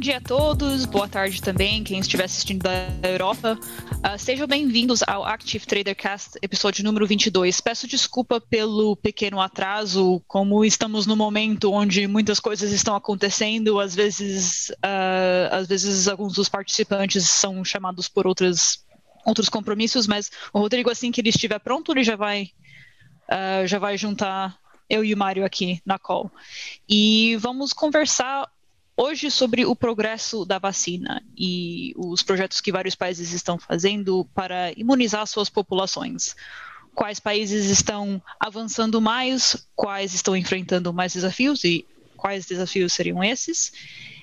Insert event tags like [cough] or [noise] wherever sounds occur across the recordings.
Bom dia a todos, boa tarde também, quem estiver assistindo da Europa. Uh, sejam bem-vindos ao Active Trader Cast, episódio número 22. Peço desculpa pelo pequeno atraso, como estamos no momento onde muitas coisas estão acontecendo, às vezes, uh, às vezes alguns dos participantes são chamados por outras, outros compromissos, mas o Rodrigo, assim que ele estiver pronto, ele já vai, uh, já vai juntar eu e o Mário aqui na call. E vamos conversar hoje sobre o progresso da vacina e os projetos que vários países estão fazendo para imunizar suas populações. Quais países estão avançando mais, quais estão enfrentando mais desafios e quais desafios seriam esses?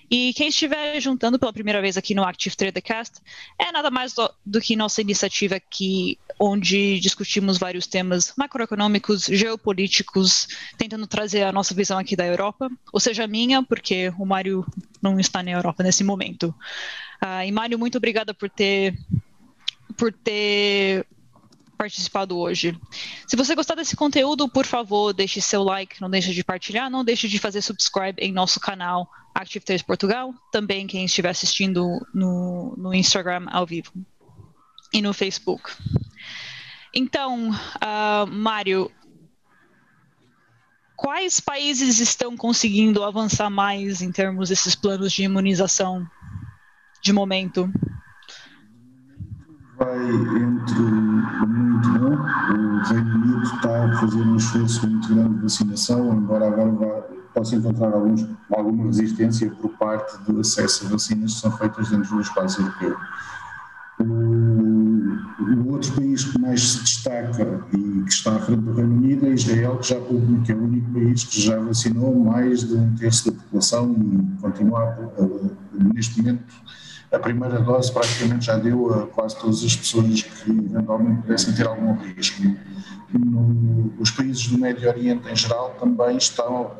E quem estiver juntando pela primeira vez aqui no Active Trader Cast é nada mais do, do, que nossa iniciativa aqui, onde discutimos vários temas macroeconômicos, geopolíticos, tentando trazer a nossa visão aqui da Europa, ou seja, a minha, porque o Mário não está na Europa nesse momento. Uh, e Mário, muito obrigada por ter por ter participado hoje. Se você gostar desse conteúdo, por favor, deixe seu like, não deixe de partilhar, não deixe de fazer subscribe em nosso canal Active 3 Portugal, também quem estiver assistindo no, no Instagram ao vivo e no Facebook. Então, uh, Mário, quais países estão conseguindo avançar mais em termos desses planos de imunização de momento? Vai entre muito bom. O Reino Unido está a fazer um esforço muito grande de vacinação, embora agora vá, possa encontrar alguns, alguma resistência por parte do acesso a vacinas que são feitas dentro do espaço europeu. O, outro país que mais se destaca e que está à frente do Reino Unido é Israel, que, já, que é o único país que já vacinou mais de um terço da população e continua, a, neste momento, a primeira dose praticamente já deu a quase todas as pessoas que eventualmente pudessem ter algum risco. No, os países do Médio Oriente em geral também estão,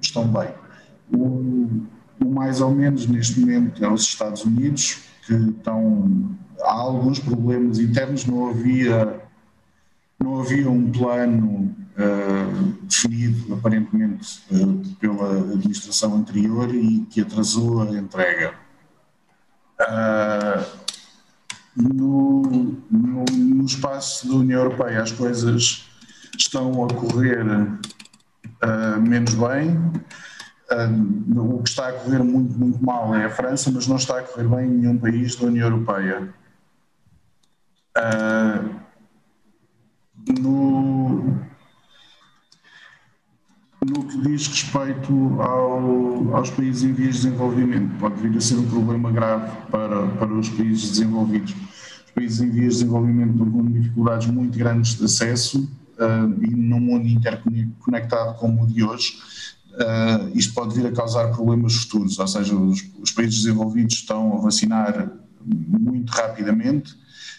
estão bem. O, o, mais ou menos neste momento é os Estados Unidos, que estão. Há alguns problemas internos, não havia, não havia um plano uh, definido, aparentemente, uh, pela administração anterior e que atrasou a entrega Uh, no, no, no, espaço da União Europeia as coisas estão a correr uh, menos bem. Uh, o que está a correr muito, muito mal é a França, mas não está a correr bem em nenhum país da União Europeia. no, no que diz respeito ao, aos países em vias de desenvolvimento. Pode vir a ser um problema grave para, para os países desenvolvidos. Os países em vias de desenvolvimento estão com dificuldades muito grandes de acesso uh, e num mundo interconectado como o de hoje, uh, isto pode vir a causar problemas futuros, ou seja, os, os países desenvolvidos estão a vacinar muito rapidamente,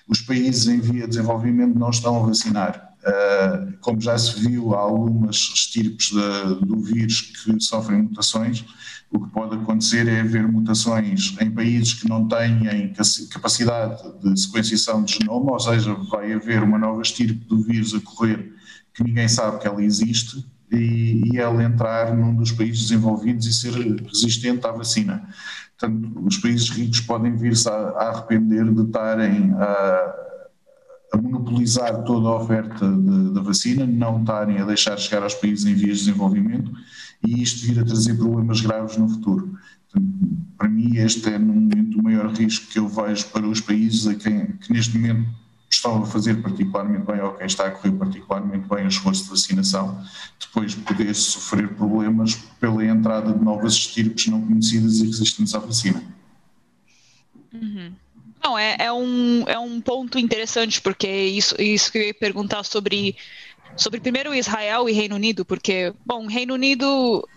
os países em via de desenvolvimento não estão a vacinar Uh, como já se viu, há algumas estirpes de, do vírus que sofrem mutações. O que pode acontecer é haver mutações em países que não têm capacidade de sequenciação de genoma, ou seja, vai haver uma nova estirpe do vírus a correr que ninguém sabe que ela existe e, e ela entrar num dos países desenvolvidos e ser resistente à vacina. Portanto, os países ricos podem vir-se a, a arrepender de estarem a a monopolizar toda a oferta da vacina, não estarem a deixar chegar aos países em vias de desenvolvimento e isto vir a trazer problemas graves no futuro. Portanto, para mim, este é, no momento, o maior risco que eu vejo para os países a quem, que neste momento estão a fazer particularmente bem ou quem está a correr particularmente bem o esforço de vacinação, depois de poder sofrer problemas pela entrada de novas estirpes não conhecidas e resistentes à vacina. Uhum. Não, é, é, um, é um ponto interessante, porque isso, isso que eu ia perguntar sobre, sobre primeiro Israel e Reino Unido, porque, bom, Reino Unido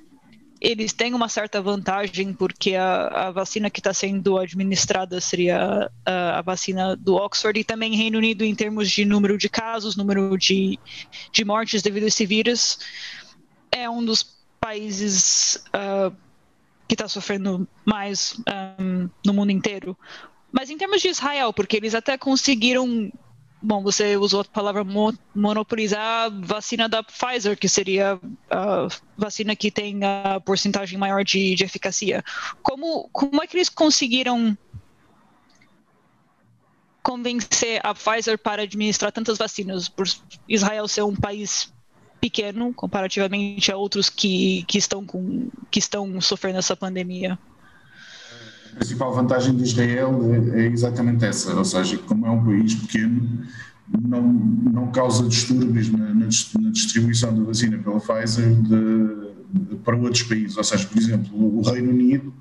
eles têm uma certa vantagem porque a, a vacina que está sendo administrada seria a, a, vacina do Oxford e também Reino Unido em termos de número de casos, número de, de mortes devido a esse vírus, é um dos países uh, que está sofrendo mais um, no mundo inteiro. Mas em termos de Israel, porque eles até conseguiram bom, você usou a palavra mo monopolizar a vacina da Pfizer, que seria a vacina que tem a porcentagem maior de, de eficácia. Como, como é que eles conseguiram convencer a Pfizer para administrar tantas vacinas, por Israel ser um país pequeno comparativamente a outros que, que, estão, com, que estão sofrendo essa pandemia? A principal vantagem de Israel é, é exatamente essa, ou seja, como é um país pequeno, não, não causa distúrbios na, na, na distribuição da vacina pela Pfizer de, de, para outros países. Ou seja, por exemplo, o Reino Unido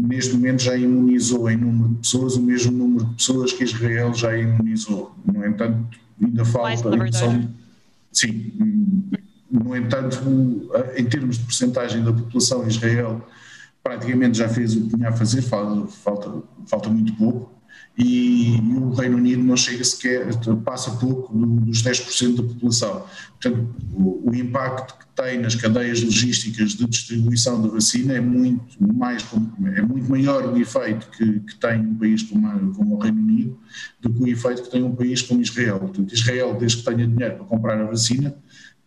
neste momento já imunizou em número de pessoas o mesmo número de pessoas que Israel já imunizou. No entanto, ainda falta. São, sim, no entanto, em termos de porcentagem da população, Israel praticamente já fez o que tinha a fazer, falta, falta, muito pouco e, o Reino Unido não chega sequer, passa pouco dos 10% da população. Portanto, o, o, impacto que tem nas cadeias logísticas de distribuição da vacina é muito, mais, é muito maior o efeito que, que tem um país como, como, o Reino Unido do que o efeito que tem um país como Israel. Portanto, Israel, desde que tenha dinheiro para comprar a vacina,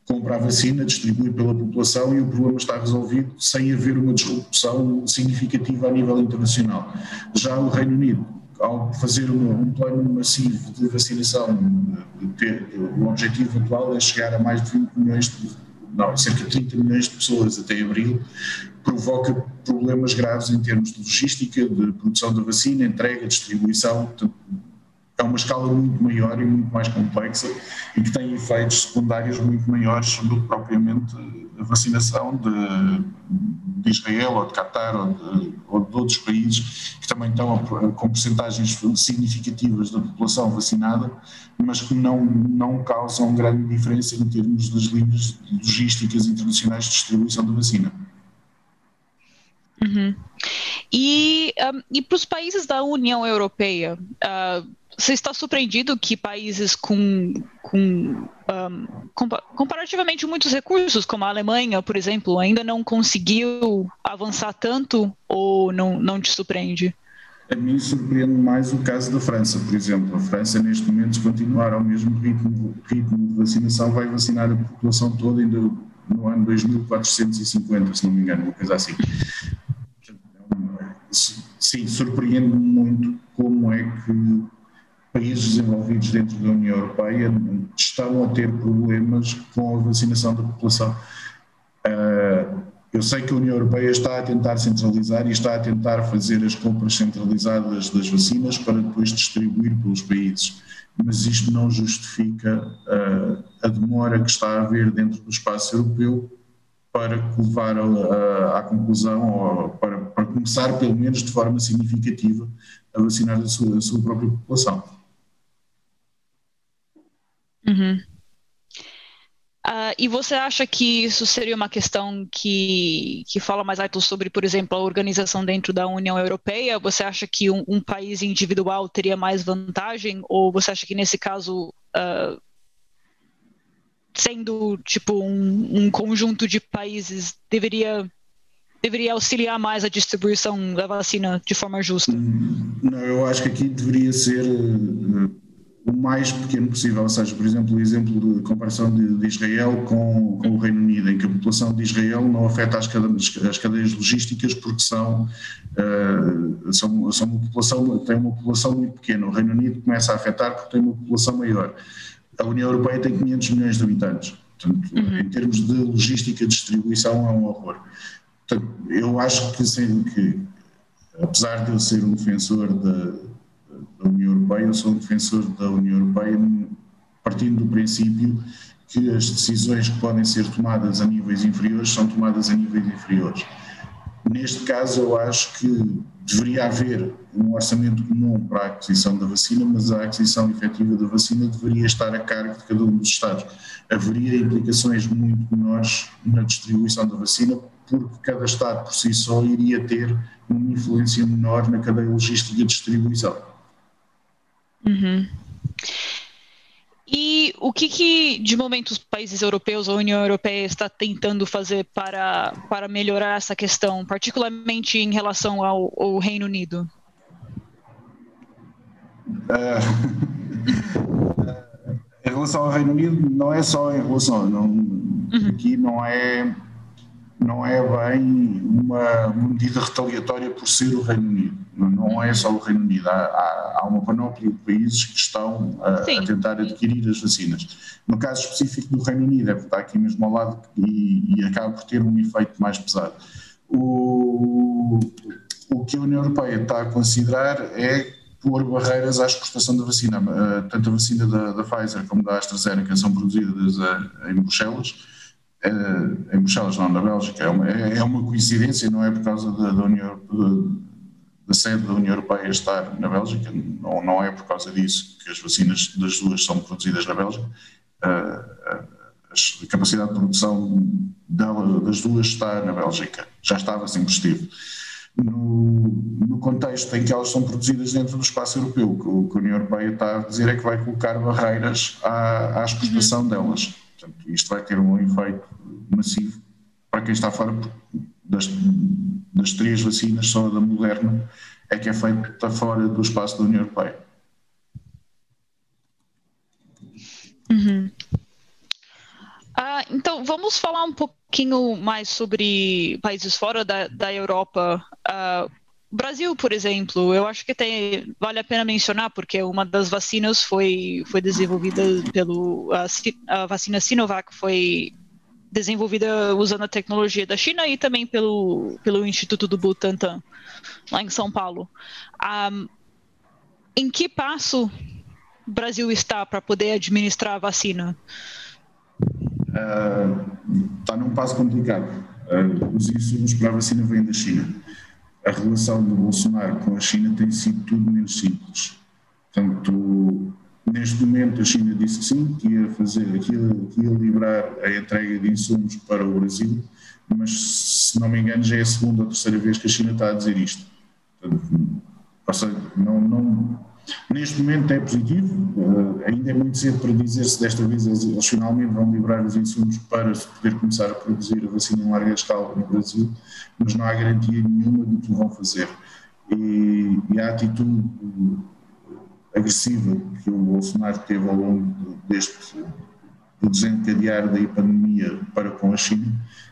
compra a vacina, distribui pela população e o problema está resolvido sem haver uma disrupção significativa a nível internacional. Já o Reino Unido ao fazer um, plano massivo de vacinação, o objetivo atual é chegar a mais de 20 milhões, de, não, cerca de 30 milhões de pessoas até abril, provoca problemas graves em termos de logística, de produção da vacina, entrega, distribuição, é uma escala muito maior e muito mais complexa e que tem efeitos secundários muito maiores do que propriamente a vacinação de, de Israel ou de Qatar ou de, ou de, outros países que também estão com percentagens significativas da população vacinada, mas que não, não causam grande diferença em termos das linhas logísticas internacionais de distribuição da vacina. Uhum. E, um, e para os países da União Europeia, uh, você está surpreendido que países com, com um, comparativamente muitos recursos, como a Alemanha, por exemplo, ainda não conseguiu avançar tanto ou não, não te surpreende? A mim surpreende mais o caso da França, por exemplo. A França, neste momento, se continuar ao mesmo ritmo, ritmo de vacinação, vai vacinar a população toda ainda no ano 2450, se não me engano, uma coisa assim. Sim, surpreende-me muito como é que países desenvolvidos dentro da União Europeia estão a ter problemas com a vacinação da população. Uh, eu sei que a União Europeia está a tentar centralizar e está a tentar fazer as compras centralizadas das vacinas para depois distribuir pelos países, mas isto não justifica uh, a demora que está a haver dentro do espaço europeu para levar a, à conclusão, ou para, para, começar pelo menos de forma significativa a vacinar a sua, a sua própria população. Uhum. Uh, e você acha que isso seria uma questão que, que fala mais alto sobre, por exemplo, a organização dentro da União Europeia? Você acha que um, um país individual teria mais vantagem? Ou você acha que nesse caso, uh, sendo tipo um, um, conjunto de países, deveria, deveria auxiliar mais a distribuição da vacina de forma justa? Não, eu acho que aqui deveria ser o mais pequeno possível, ou seja, por exemplo, o exemplo de comparação de, de Israel com, com, o Reino Unido, em que a população de Israel não afeta as cadeias, as cadeias logísticas porque são, uh, são, são uma população, tem uma população muito pequena. O Reino Unido começa a afetar porque tem uma população maior. A União Europeia tem 500 milhões de habitantes. Portanto, uhum. em termos de logística e distribuição, é um horror. Portanto, eu acho que, assim, que, apesar de eu ser um defensor da da União Europeia, eu sou um defensor da União Europeia partindo do princípio que as decisões que podem ser tomadas a níveis inferiores são tomadas a níveis inferiores. Neste caso, eu acho que deveria haver um orçamento comum para a aquisição da vacina, mas a aquisição efetiva da vacina deveria estar a cargo de cada um dos Estados. Haveria implicações muito menores na distribuição da vacina, porque cada Estado por si só iria ter uma influência menor na cadeia logística de distribuição. Uhum. E o que, que, de momento, os países europeus, a União Europeia, está tentando fazer para, para melhorar essa questão, particularmente em relação ao, ao Reino Unido? [laughs] Uh, relação ao Reino Unido, não é só em relação, não, uhum. aqui não é não é bem uma, medida retaliatória por ser o Reino Unido. Não é só o Reino Unido. Há, há uma panóplia de países que estão a, a, tentar adquirir as vacinas. No caso específico do Reino Unido, é porque está aqui mesmo ao lado e, e acaba por ter um efeito mais pesado. O, o que a União Europeia está a considerar é pôr barreiras à exportação da vacina. Tanto a vacina da, da Pfizer como da AstraZeneca são produzidas em Bruxelas é, em Bruxelas, não na Bélgica, é uma, é, é uma coincidência, não é por causa da, da, União, da sede da União Europeia estar na Bélgica, não, não é por causa disso que as vacinas das duas são produzidas na Bélgica. A capacidade de produção dela, das duas está na Bélgica, já estava sempre estive. No, no, contexto em que elas são produzidas dentro do espaço europeu, o que a União Europeia está a dizer é que vai colocar barreiras à, à exportação uhum. delas Portanto, isto vai ter um efeito massivo para quem está fora das, das três vacinas, só a da Moderna é que é feita fora do espaço da União Europeia. Uhum. Ah, então, vamos falar um pouquinho mais sobre países fora da, da Europa. Ah, Brasil, por exemplo, eu acho que tem, vale a pena mencionar, porque uma das vacinas foi, foi desenvolvida pelo. A, a vacina Sinovac foi desenvolvida usando a tecnologia da China e também pelo, pelo Instituto do Butantan, lá em São Paulo. Um, ah, em que passo o Brasil está para poder administrar a vacina? Uh, está num passo complicado. Uh, os insumos para a vacina vêm da China a relação do Bolsonaro com a China tem sido tudo menos simples. Portanto, neste momento a China disse sim, que ia fazer aquilo, que ia liberar a entrega de insumos para o Brasil, mas se não me engano já é a segunda ou terceira vez que a China está a dizer isto. Portanto, não, não, Neste momento é positivo, uh, ainda é muito cedo para dizer se desta vez eles, eles, finalmente vão liberar os insumos para se poder começar a produzir a vacina em larga escala no Brasil, mas não há garantia nenhuma do que vão fazer. E, e a atitude agressiva que o Bolsonaro teve ao longo deste do desencadear da pandemia para com a China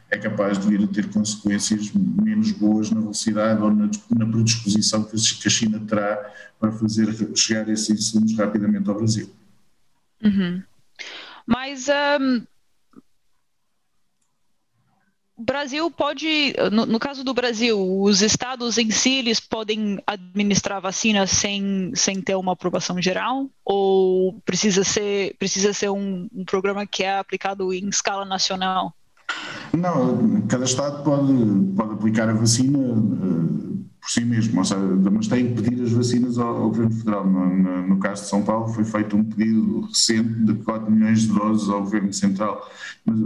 é capaz de vir a ter consequências menos boas na velocidade ou na, na predisposição que a China terá para fazer chegar esses insumos rapidamente ao Brasil. Uhum. Mas um, Brasil pode, no, no, caso do Brasil, os estados em si eles podem administrar vacina sem, sem ter uma aprovação geral? Ou precisa ser, precisa ser um, um programa que é aplicado em escala nacional? Não, cada Estado pode, pode aplicar a vacina uh, por si mesmo, ou seja, mas tem que pedir as vacinas ao, ao Governo Federal. No, no, no, caso de São Paulo, foi feito um pedido recente de 4 milhões de doses ao Governo Central. Mas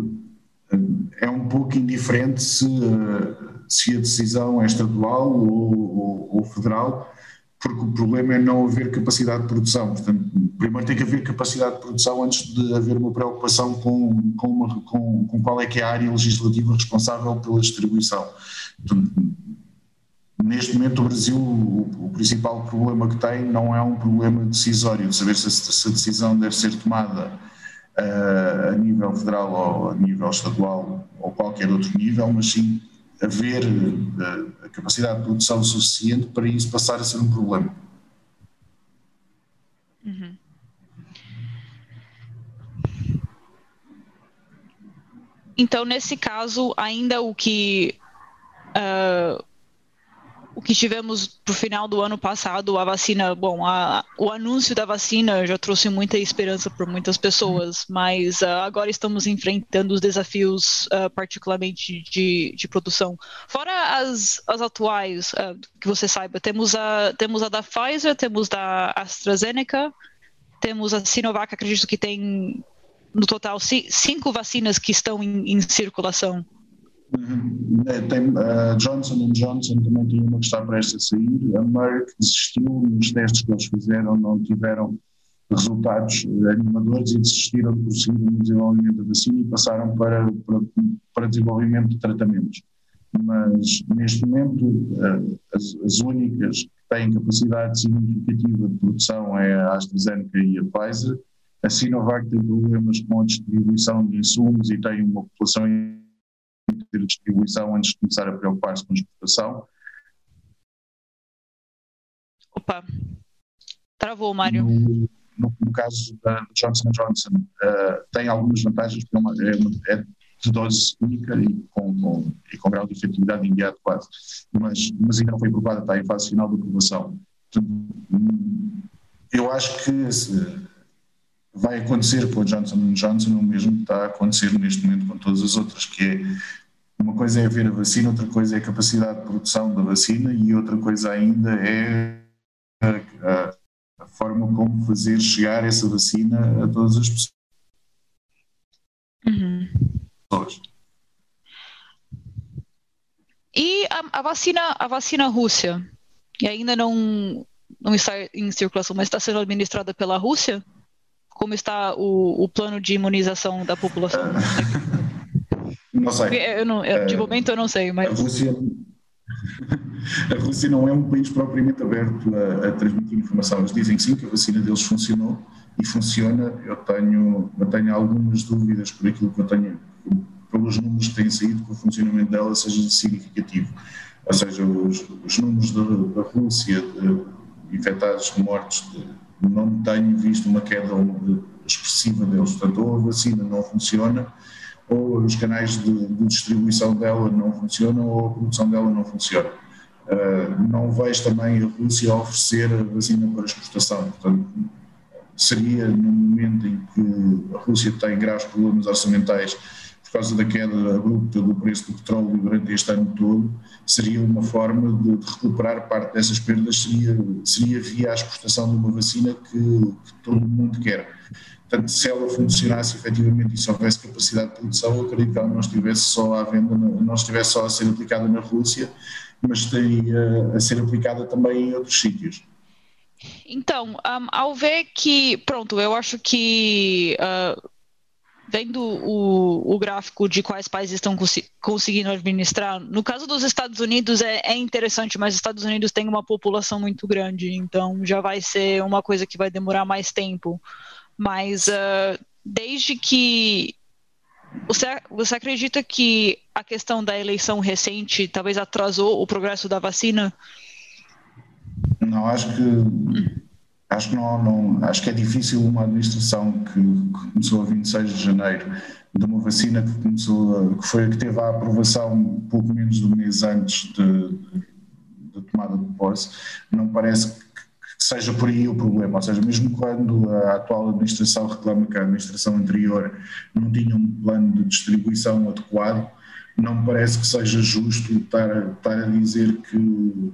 é um pouco indiferente se, uh, se a decisão é estadual ou, ou, ou federal porque o problema é não haver capacidade de produção. Portanto, primeiro tem que haver capacidade de produção antes de haver uma preocupação com, com, uma, com, com qual é que é a área legislativa responsável pela distribuição. Portanto, neste momento o Brasil, o, principal problema que tem não é um problema decisório, de saber se, se a decisão deve ser tomada a nível federal ou a nível estadual ou qualquer outro nível, mas sim haver uh, a capacidade de produção suficiente para isso passar a ser um problema. Uhum. Então, nesse caso, ainda o que uh, que tivemos para o final do ano passado, a vacina, bom, a, o anúncio da vacina já trouxe muita esperança para muitas pessoas, mas uh, agora estamos enfrentando os desafios, uh, particularmente de, de produção. Fora as, as atuais, uh, que você saiba, temos a, temos a da Pfizer, temos da AstraZeneca, temos a Sinovac, acredito que tem no total cinco vacinas que estão em, em circulação. Uhum. É, tem, a Johnson Johnson também tem uma que está prestes a sair. A Merck desistiu nos testes que eles fizeram, não tiveram resultados animadores e desistiram de prosseguir no desenvolvimento da vacina e passaram para, para, para desenvolvimento de tratamentos. Mas, neste momento, eh, as, as únicas que têm capacidade significativa de produção é a AstraZeneca e a Pfizer, A Sinovac tem problemas com a distribuição de insumos e tem uma população de distribuição antes de começar a preocupar-se com a exportação. Opa, travou, Mário. No, no, no caso da Johnson Johnson, uh, tem algumas vantagens, porque é, uma, é, é de dose única e com, com, e com grau de efetividade imediato quase, mas, mas ainda não foi aprovada, está em fase final de aprovação. Eu acho que vai acontecer com a Johnson Johnson o mesmo que está a acontecer neste momento com todas as outras, que é uma coisa é haver a vacina, outra coisa é a capacidade de produção da vacina e outra coisa ainda é a, a, a forma como fazer chegar essa vacina a todas as pessoas. Uhum. E a, a, vacina, a vacina Rússia, e ainda não, não está em circulação, mas está sendo administrada pela Rússia? Como está o, o plano de imunização da população? [laughs] Não sei. Eu não, eu, de momento eu não sei, mas. A Rússia, [laughs] a Rússia não é um país propriamente aberto a, a, transmitir informação. Eles dizem sim que a vacina deles funcionou e funciona. Eu tenho, eu tenho algumas dúvidas por aquilo que eu tenho, pelos números que têm saído, que o funcionamento dela seja significativo. Ou seja, os, os números da, da Rússia de infectados, de mortes, de, não tenho visto uma queda expressiva deles. Portanto, ou a vacina não funciona, ou os canais de, de distribuição dela não funcionam, ou a produção dela não funciona. Uh, não vejo também a Rússia oferecer a vacina para exportação. Portanto, seria no momento em que a Rússia tem graves problemas orçamentais por causa da queda abrupta do preço do petróleo durante este ano todo, seria uma forma de, de recuperar parte dessas perdas, seria, seria via a exportação de uma vacina que, que todo mundo quer. Portanto, se ela funcionasse efetivamente e se houvesse capacidade de produção, eu acredito que ela não estivesse só à venda, não estivesse só a ser aplicada na Rússia, mas estaria a ser aplicada também em outros sítios. Então, um, ao ver que, pronto, eu acho que uh, vendo o, o gráfico de quais países estão cons conseguindo administrar, no caso dos Estados Unidos é, é, interessante, mas os Estados Unidos tem uma população muito grande, então já vai ser uma coisa que vai demorar mais tempo. Mas uh, desde que você, você acredita que a questão da eleição recente talvez atrasou o progresso da vacina? Não, acho que acho que não, não, acho que é difícil uma administração que, que, começou a 26 de janeiro de uma vacina que começou que foi que teve a aprovação pouco menos de um mês antes da tomada de posse não parece que, que seja por aí o problema, ou seja, mesmo quando a atual administração reclama que a administração anterior não tinha um plano de distribuição adequado, não me parece que seja justo estar, estar a dizer que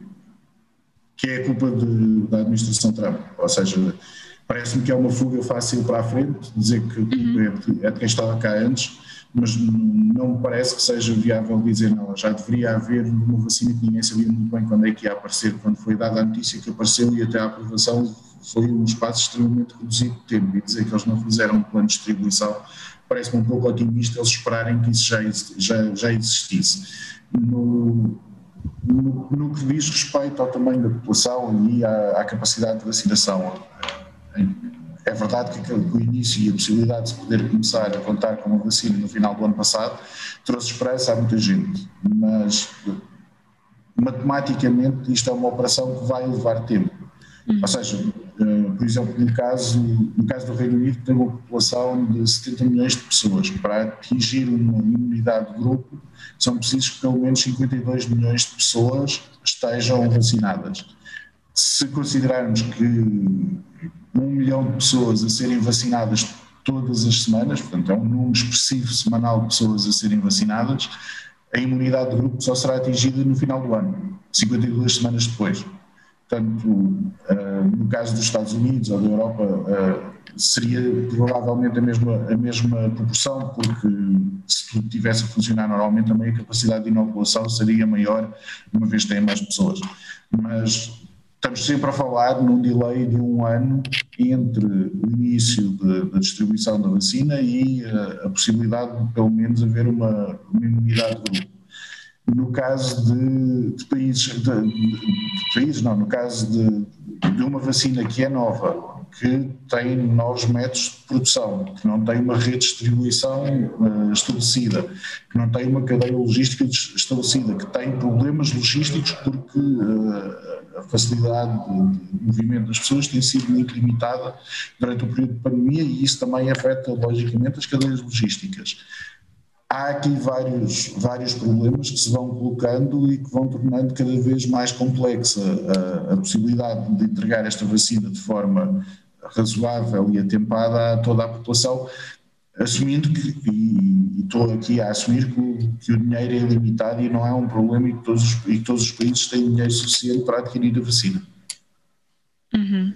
que é a culpa de, da administração Trump. Ou seja, parece-me que é uma fuga fácil para a frente, dizer que uhum. é, de, é de quem estava cá antes, mas não me parece que seja viável dizer não, já deveria haver uma vacina que ninguém sabia muito bem quando é que ia aparecer, quando foi dada a notícia que apareceu e até a aprovação foi um espaço extremamente reduzido de tempo e dizer que eles não fizeram um plano de distribuição parece-me um pouco otimista eles esperarem que isso já, já, já existisse. No, no, no, que diz respeito ao tamanho da população e à, à capacidade de vacinação. É verdade que, o início e a possibilidade de se poder começar a contar com uma vacina no final do ano passado trouxe esperança a muita gente, mas matematicamente isto é uma operação que vai levar tempo. Uhum. Ou seja, eh, por exemplo, no caso, no caso do Reino Unido, tem uma população de 70 milhões de pessoas. Para atingir uma imunidade de grupo, são precisos que pelo menos 52 milhões de pessoas estejam vacinadas. Se considerarmos que um milhão de pessoas a serem vacinadas todas as semanas, portanto é um número expressivo semanal de pessoas a serem vacinadas, a imunidade de grupo só será atingida no final do ano, 52 semanas depois. Portanto, eh, no caso dos Estados Unidos ou da Europa, eh, seria provavelmente a mesma, a mesma proporção, porque se tudo tivesse a funcionar normalmente, também a capacidade de inoculação seria maior, uma vez que tem mais pessoas. Mas estamos sempre a falar num delay de um ano entre o início da distribuição da vacina e a, eh, a possibilidade de, pelo menos, haver uma, uma imunidade de grupo. No caso de, de países, de, de, países não, no caso de, uma vacina que é nova, que tem novos métodos de produção, que não tem uma rede de distribuição uh, estabelecida, que não tem uma cadeia logística estabelecida, que tem problemas logísticos porque uh, a facilidade de movimento das pessoas tem sido muito limitada durante o período de pandemia e isso também afeta logicamente as cadeias logísticas há aqui vários, vários problemas que se vão colocando e que vão tornando cada vez mais complexa a, a possibilidade de entregar esta vacina de forma razoável e atempada a toda a população, assumindo que, e, e estou aqui a assumir que o, que o, dinheiro é ilimitado e não é um problema e que todos os, e todos os países têm dinheiro suficiente para adquirir a vacina. Uhum.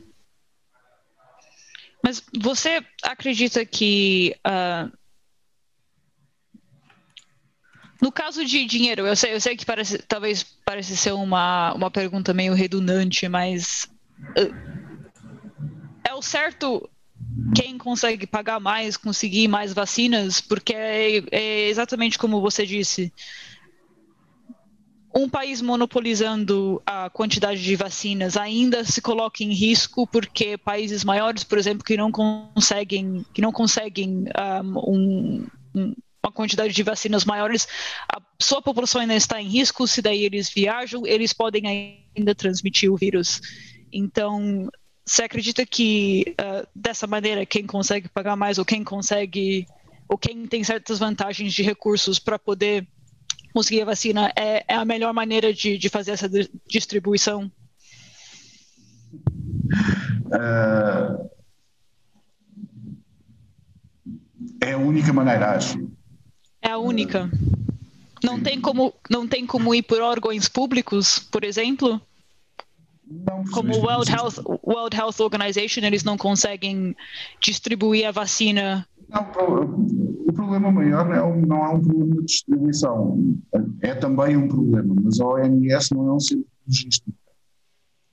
Mas você acredita que uh, no caso de dinheiro, eu sei, eu sei que parece, talvez parece ser uma, uma pergunta meio redundante, mas uh, é o certo quem consegue pagar mais, conseguir mais vacinas, porque é, é exatamente como você disse. Um país monopolizando a quantidade de vacinas ainda se coloca em risco porque países maiores, por exemplo, que não conseguem, que não conseguem um, um uma quantidade de vacinas maiores, a sua população ainda está em risco, se daí eles viajam, eles podem ainda transmitir o vírus. Então, você acredita que uh, dessa maneira quem consegue pagar mais ou quem consegue ou quem tem certas vantagens de recursos para poder conseguir a vacina é, é a melhor maneira de, de fazer essa distribuição? Uh, é a única maneira, acho. É a única. Não tem como, não tem como ir por órgãos públicos, por exemplo? Não, como o World Health, World Health Organization, eles não conseguem distribuir a vacina. Não, o problema maior não é, um, não é um problema de distribuição. É também um problema, mas a OMS não é um centro logístico.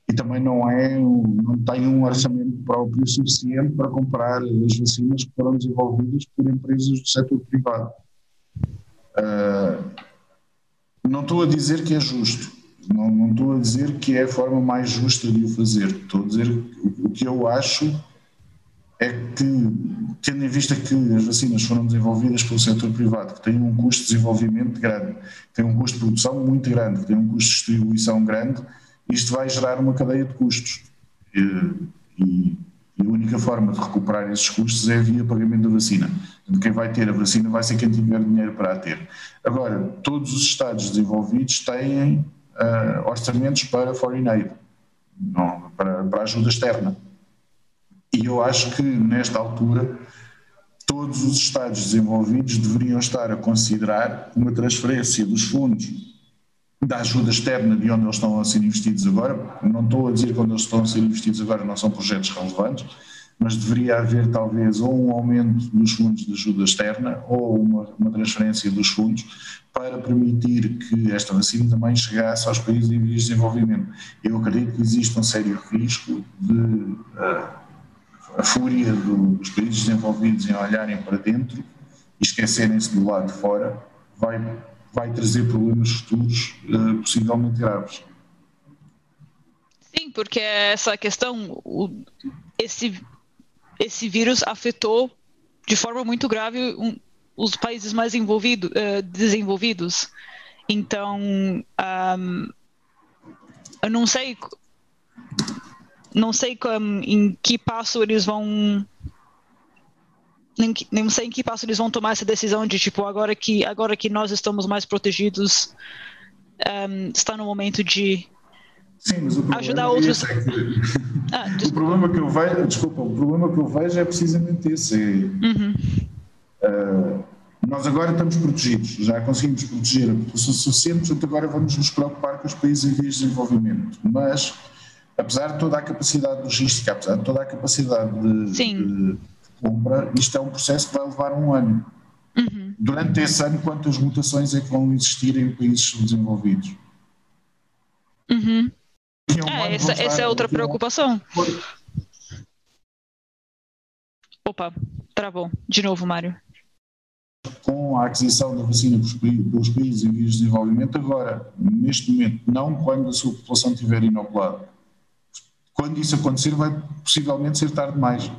E também não, é, não tem um orçamento próprio suficiente para comprar as vacinas que foram desenvolvidas por empresas do setor privado. Uh, não estou a dizer que é justo, não, não, estou a dizer que é a forma mais justa de o fazer. Estou a dizer o que eu acho é que, tendo em vista que as vacinas foram desenvolvidas pelo setor privado, que tem um custo de desenvolvimento grande, que tem um custo de produção muito grande, que tem um custo de distribuição grande, isto vai gerar uma cadeia de custos. E, e e a única forma de recuperar esses custos é via pagamento da vacina. Quem vai ter a vacina vai ser quem tiver dinheiro para a ter. Agora, todos os Estados desenvolvidos têm uh, orçamentos para foreign aid, não, para, para ajuda externa. E eu acho que, nesta altura, todos os Estados desenvolvidos deveriam estar a considerar uma transferência dos fundos da ajuda externa de onde eles estão a ser investidos agora. Não estou a dizer que onde eles estão a ser investidos agora não são projetos relevantes, mas deveria haver talvez ou um aumento dos fundos de ajuda externa ou uma, uma transferência dos fundos para permitir que esta vacina também chegasse aos países em vias de desenvolvimento. Eu acredito que existe um sério risco de uh, a fúria do, dos países desenvolvidos em olharem para dentro e esquecerem-se do lado de fora vai vai trazer problemas futuros uh, possivelmente graves. Sim, porque essa questão, o, esse, esse vírus afetou de forma muito grave um, os países mais envolvido, uh, desenvolvidos. Então, um, eu não sei, não sei como, em que passo eles vão nem, nem sei em que passo eles vão tomar essa decisão de tipo agora que agora que nós estamos mais protegidos um, está no momento de Sim, ajudar é outros. É que... [laughs] ah, o problema que eu vejo, desculpa, o problema que eu vejo é precisamente esse. É, uhum. uh, nós agora estamos protegidos, já conseguimos proteger a população suficiente, portanto agora vamos nos preocupar com os países em vias de desenvolvimento. Mas, apesar de toda a capacidade logística, apesar de toda a capacidade de, de compra, isto é um processo que vai levar um ano. Uhum. Durante esse ano, quantas mutações é que vão existir em países subdesenvolvidos? Uhum. É, essa, essa é outra preocupação. Opa, travou. De novo, Mário. Com a aquisição da vacina pelos países em vias de desenvolvimento, agora, neste momento, não quando a sua população estiver inoculada quando isso acontecer, vai possivelmente ser tarde demais.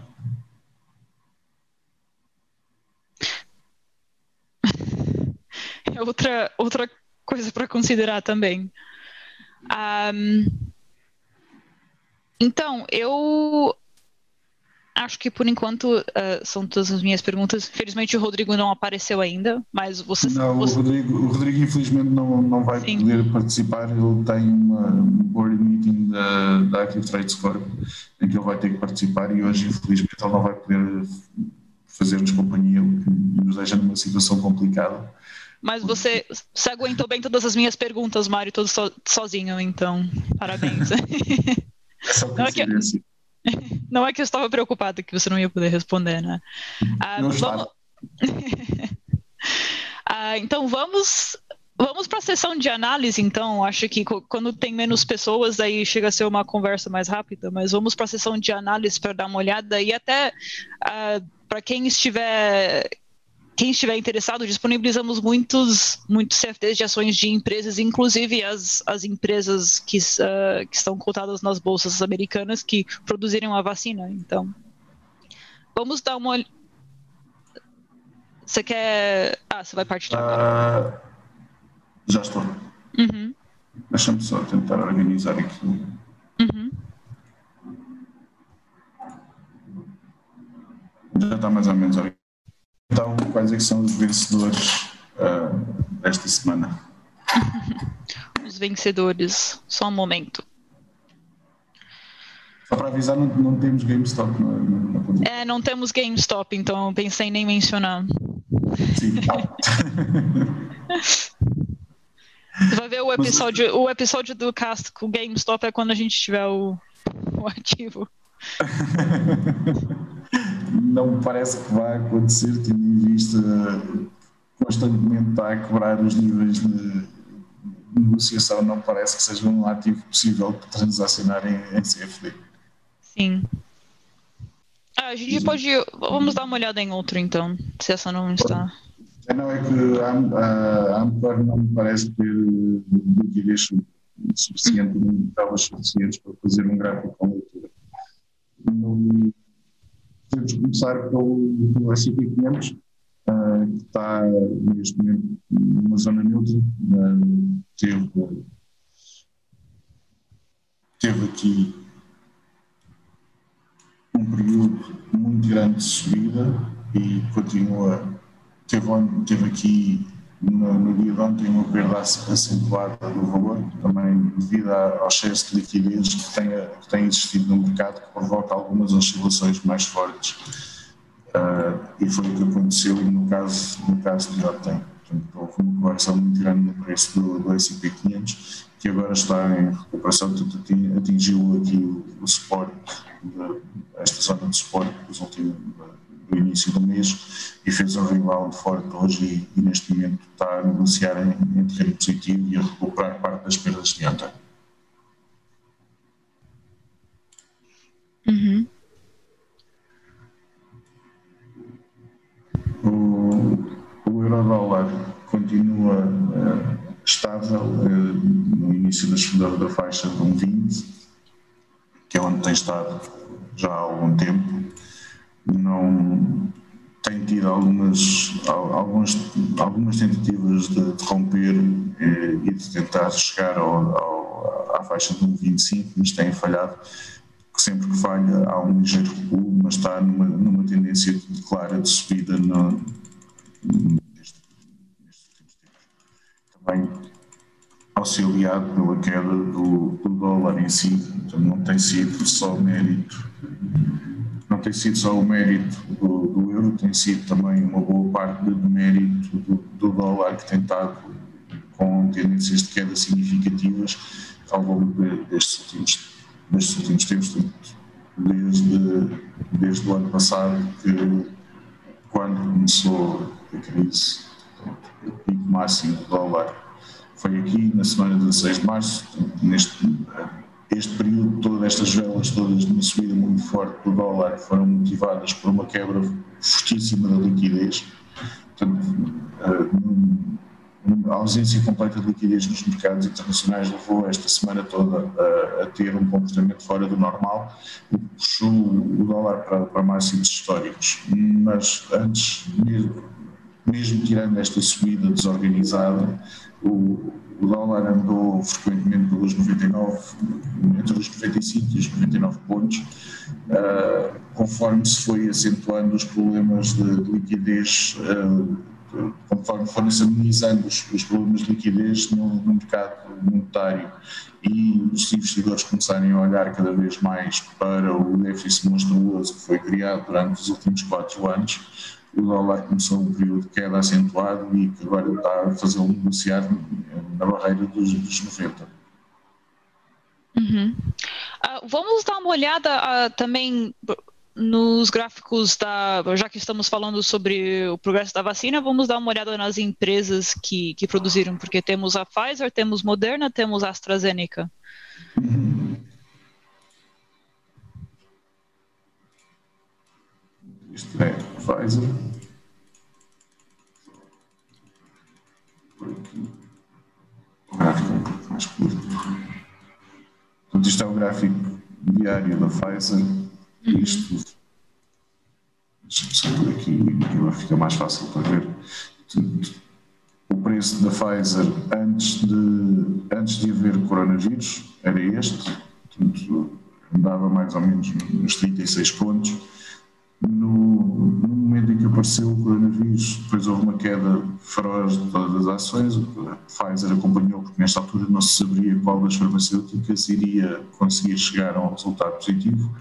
[laughs] É outra, outra coisa para considerar também. Um, então, eu acho que por enquanto uh, são todas as minhas perguntas. Infelizmente o Rodrigo não apareceu ainda, mas você. Não, você... O, Rodrigo, o Rodrigo infelizmente não, não vai Sim. poder participar. Ele tem uma, um board meeting da, da Active Trade Score em que ele vai ter que participar e hoje infelizmente ele não vai poder fazer-nos companhia, o que nos deixa numa situação complicada. Mas você, você aguentou bem todas as minhas perguntas, Mário, todo so, sozinho, então parabéns. [laughs] [laughs] Não, é que, [laughs] não é que eu estava preocupado que você não ia poder responder, né? Ah, não vamos... [laughs] ah, então vamos Vamos para a sessão de análise, então. Acho que quando tem menos pessoas, aí chega a ser uma conversa mais rápida, mas vamos para a sessão de análise para dar uma olhada e até uh, para quem estiver quem estiver interessado, disponibilizamos muitos, muitos CFDs de ações de empresas, inclusive as, as empresas que, uh, que estão cotadas nas bolsas americanas que produzirem uma vacina. Então, vamos dar uma. Você quer. Ah, você vai partilhar agora. Uh, já estou. Uhum. Deixa-me só tentar organizar aqui. Uhum. Já está mais ou menos organizado. Então, quais é são os vencedores uh, desta semana? os vencedores, só um momento. Só para avisar, não, não temos GameStop. Não, é, não temos GameStop, então pensei em nem mencionar. Sim, tá. Você [laughs] vai ver o episódio, Mas... o episódio do cast com o GameStop é quando a gente tiver o, o ativo. [laughs] não me parece que vai acontecer, tendo em vista constantemente está a quebrar os níveis de negociação, não parece que seja um ativo possível para transacionar em, em CFD. Sim. Ah, a gente Sim. pode. Vamos dar uma olhada em outro então, se essa não está. É, não, é que a Ampar não me parece ter liquidez suficiente, não provas suficientes para fazer um gráfico com leitura. No, podemos começar pelo, pelo S&P500, uh, que está neste momento numa zona neutra, uh, teve, teve aqui um período muito grande de subida e continua, teve, teve aqui no, no, dia de ontem uma perda acentuada do valor, também devido ao excesso de liquidez que tem, que tem existido no mercado, que provoca algumas oscilações mais fortes. Uh, e foi o que aconteceu no caso, no caso de ontem. Portanto, houve uma correção muito grande no preço do, do S&P 500, que agora está em recuperação, atingiu aqui o, o suporte, esta zona de suporte dos últimos no início do mês e fez um rebound forte hoje e, e, neste momento está a negociar em, em terreno positivo e a recuperar parte das perdas de ontem. Uhum. O, o euro-dólar continua uh, estável uh, no início da, da faixa de 1,20, que é onde tem estado já há algum tempo não tem tido algumas, algumas, algumas tentativas de, de romper eh, e de tentar chegar ao, ao, à faixa de 1,25, mas tem falhado. Sempre que falha há um ligeiro recuo, mas está numa, numa tendência clara de subida no, nestes, últimos tempos. Também auxiliado pela queda do, do dólar em si, então não tem sido só mérito não tem sido só o mérito do, do euro, tem sido também uma boa parte do mérito do, do dólar que tem estado com tendências de queda significativas ao longo de, destes, últimos, destes últimos tempos, desde, desde o ano passado, que quando começou a crise, o pico máximo do dólar foi aqui na semana de 16 de março, neste este período todo, estas velas todas de uma subida muito forte do dólar foram motivadas por uma quebra fortíssima da liquidez. Portanto, a ausência completa de liquidez nos mercados internacionais levou esta semana toda a, a ter um comportamento fora do normal e puxou o dólar para, para máximos históricos. Mas antes, mesmo, mesmo tirando esta subida desorganizada, o, o dólar andou frequentemente pelos 99, entre os 95 e os 99 pontos, uh, conforme se foi acentuando os problemas de, de liquidez uh, conforme foram-se amenizando os, os, problemas de liquidez no, no, mercado monetário e os investidores começarem a olhar cada vez mais para o déficit monstruoso que foi criado durante os últimos quatro anos, o dólar começou um período de queda acentuado e que agora está a fazê-lo negociar na barreira dos, dos 90. Uhum. Uh, vamos dar uma olhada uh, também nos gráficos da. Já que estamos falando sobre o progresso da vacina, vamos dar uma olhada nas empresas que, que produziram, porque temos a Pfizer, temos Moderna, temos a AstraZeneca. Isto é Pfizer. Por aqui. O gráfico é um pouco mais curto. Portanto, isto é o gráfico diário da Pfizer isto. Deixa-me só por aqui, que fica mais fácil para ver. O preço da Pfizer antes de, antes de haver coronavírus era este, portanto, andava mais ou menos nos 36 pontos. No, no, momento em que apareceu o coronavírus, depois houve uma queda feroz de todas as ações. A Pfizer acompanhou, porque nesta altura não se sabia qual das farmacêuticas iria conseguir chegar a um resultado positivo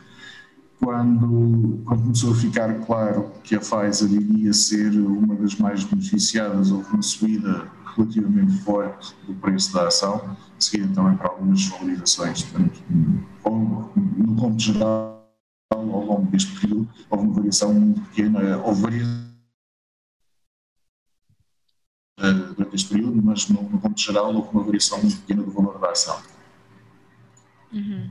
quando, quando, começou a ficar claro que a Pfizer iria ser uma das mais beneficiadas, houve uma subida relativamente forte do preço da ação, seguida também para algumas desvalorizações. Portanto, no cômputo geral, ao longo deste período, houve uma variação muito pequena, houve variação eh, durante este período, mas no, no cômputo geral houve uma variação muito pequena do valor da ação. Uhum.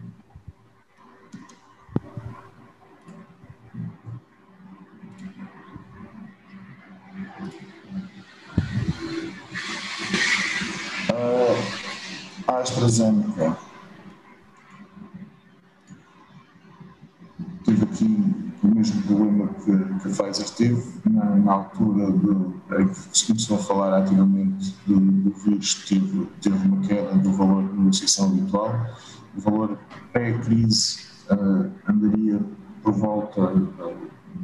a AstraZeneca aqui o mesmo problema que, que a Pfizer teve na, na altura de, em que se começou a falar ativamente do, do vírus, teve, teve uma queda do valor de negociação habitual. O valor pré-crise uh, andaria por volta uh,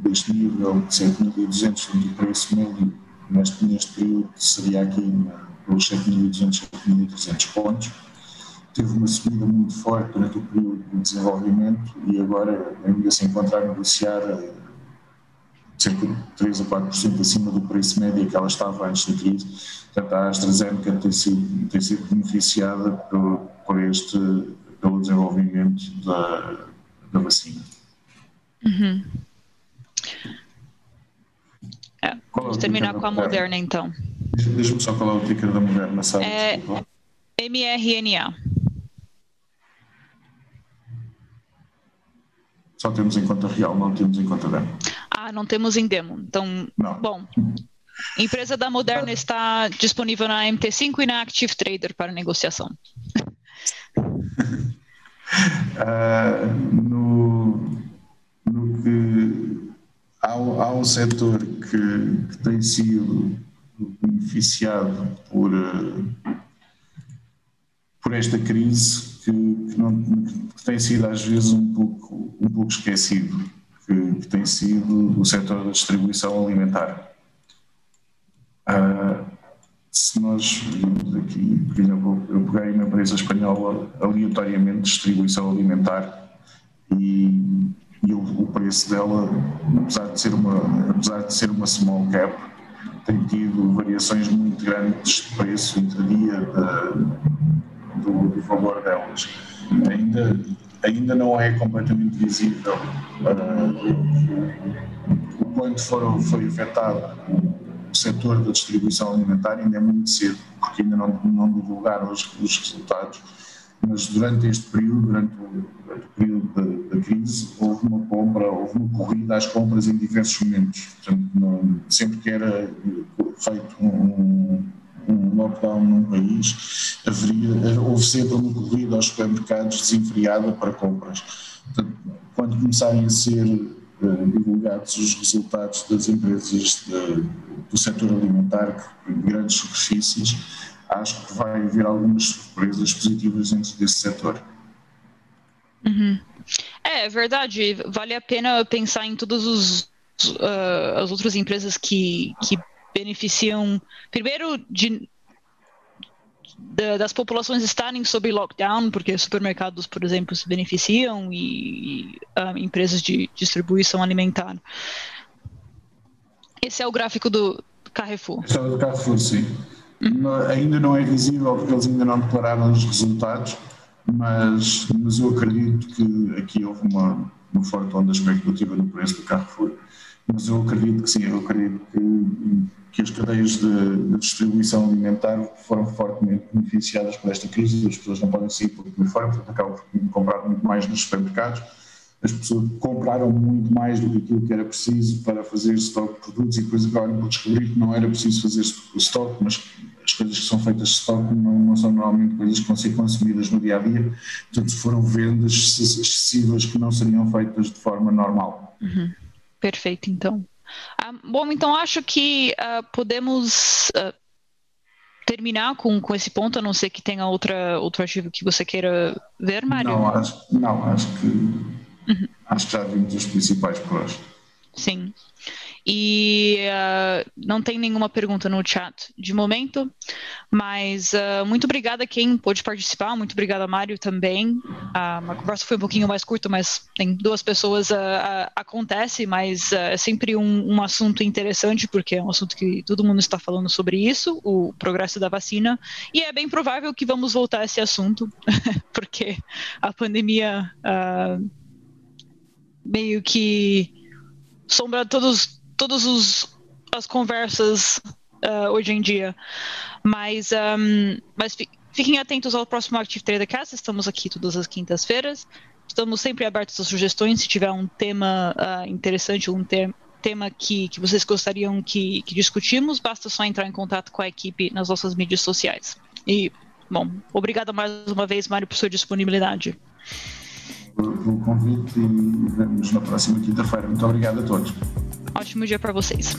deste nível de 7.200 de preço médio, neste, neste período seria aqui na pelos 7.200, 7.300 pontos. Teve uma subida muito forte durante o período de desenvolvimento e agora ainda se encontra a negociar eh, cerca de 3 a 4% acima do preço médio que ela estava antes da crise. Portanto, a AstraZeneca tem sido, tem sido beneficiada por, por este, pelo desenvolvimento da, da vacina. Uhum. É, vamos terminar com a Moderna, então. Deixa-me só falar o ticker da Moderna, sabe? É mRNA. Só temos em conta real, não temos em conta demo. Ah, não temos em demo. Então, não. bom. A empresa da Moderna ah. está disponível na MT5 e na Active Trader para negociação. uh, [laughs] no, no que há, há um setor que, que tem sido beneficiado por, eh, por esta crise que, que, não, que, tem sido às vezes um pouco, um pouco esquecido, que, que tem sido o setor da distribuição alimentar. Uh, se nós vimos aqui, por exemplo, eu peguei uma empresa espanhola aleatoriamente de distribuição alimentar e, e o, o, preço dela, apesar de ser uma, apesar de ser uma small cap, tem tido variações muito grandes de preço intradia do, do valor delas. Ainda, ainda não é completamente visível uh, o quanto foram, foi afetado o setor da distribuição alimentar, ainda é muito cedo, porque ainda não, não divulgaram os, os resultados mas durante este período, durante o, durante o período da, crise, houve uma compra, houve uma corrida às compras em diversos momentos. Portanto, não, sempre que era feito um, um, lockdown num país, haveria, houve sempre uma corrida aos supermercados desenfreada para compras. Portanto, quando começarem a ser uh, divulgados os resultados das empresas de, do setor alimentar, grandes superfícies, acho que vai haver algumas surpresas positivas dentro desse setor. Uhum. É, é verdade. Vale a pena pensar em todas os, uh, as outras empresas que, que beneficiam, primeiro, de, de, das populações estarem sob lockdown, porque supermercados, por exemplo, se beneficiam e, e uh, empresas de distribuição alimentar. Esse é o gráfico do Carrefour. Esse é o do Carrefour, sim. Ainda não é visível porque eles ainda não declararam os resultados, mas, mas eu acredito que aqui houve uma, uma forte onda especulativa no preço do Carrefour, mas eu acredito que sim, eu acredito que, que as cadeias de, de distribuição alimentar foram fortemente beneficiadas por esta crise, as pessoas não podem sair por fora, portanto acabam por comprar muito mais nos supermercados, as pessoas compraram muito mais do que aquilo que era preciso para fazer estoque de produtos e depois acabaram por descobrir que não era preciso fazer estoque, mas as coisas que são feitas de estoque não, não, são normalmente coisas que vão ser consumidas no dia a dia, portanto foram vendas excessivas que não seriam feitas de forma normal. Uhum. Perfeito, então. Ah, bom, então acho que uh, podemos uh, terminar com, com esse ponto, a não ser que tenha outra, outro artigo que você queira ver, Mário. Não, acho, não, acho que Uhum. Acho que já vimos os principais por hoje. Sim. E uh, não tem nenhuma pergunta no chat de momento, mas uh, muito obrigada a quem pôde participar, muito obrigada, Mário, também. Uh, a conversa foi um pouquinho mais curta, mas tem duas pessoas, acontece, mas é sempre um, um, assunto interessante, porque é um assunto que todo mundo está falando sobre isso, o progresso da vacina, e é bem provável que vamos voltar a esse assunto, [laughs] porque a pandemia meio que sombra todos todos os as conversas uh, hoje em dia. Mas, um, mas fiquem atentos ao próximo Active Trader Cast. Estamos aqui todas as quintas-feiras. Estamos sempre abertos a sugestões. Se tiver um tema uh, interessante, um te tema que, que vocês gostariam que, que discutimos, basta só entrar em contato com a equipe nas nossas mídias sociais. E, bom, obrigada mais uma vez, Mário, por sua disponibilidade pelo convite e vemos na próxima quinta-feira. Muito obrigado a todos. Ótimo dia para vocês.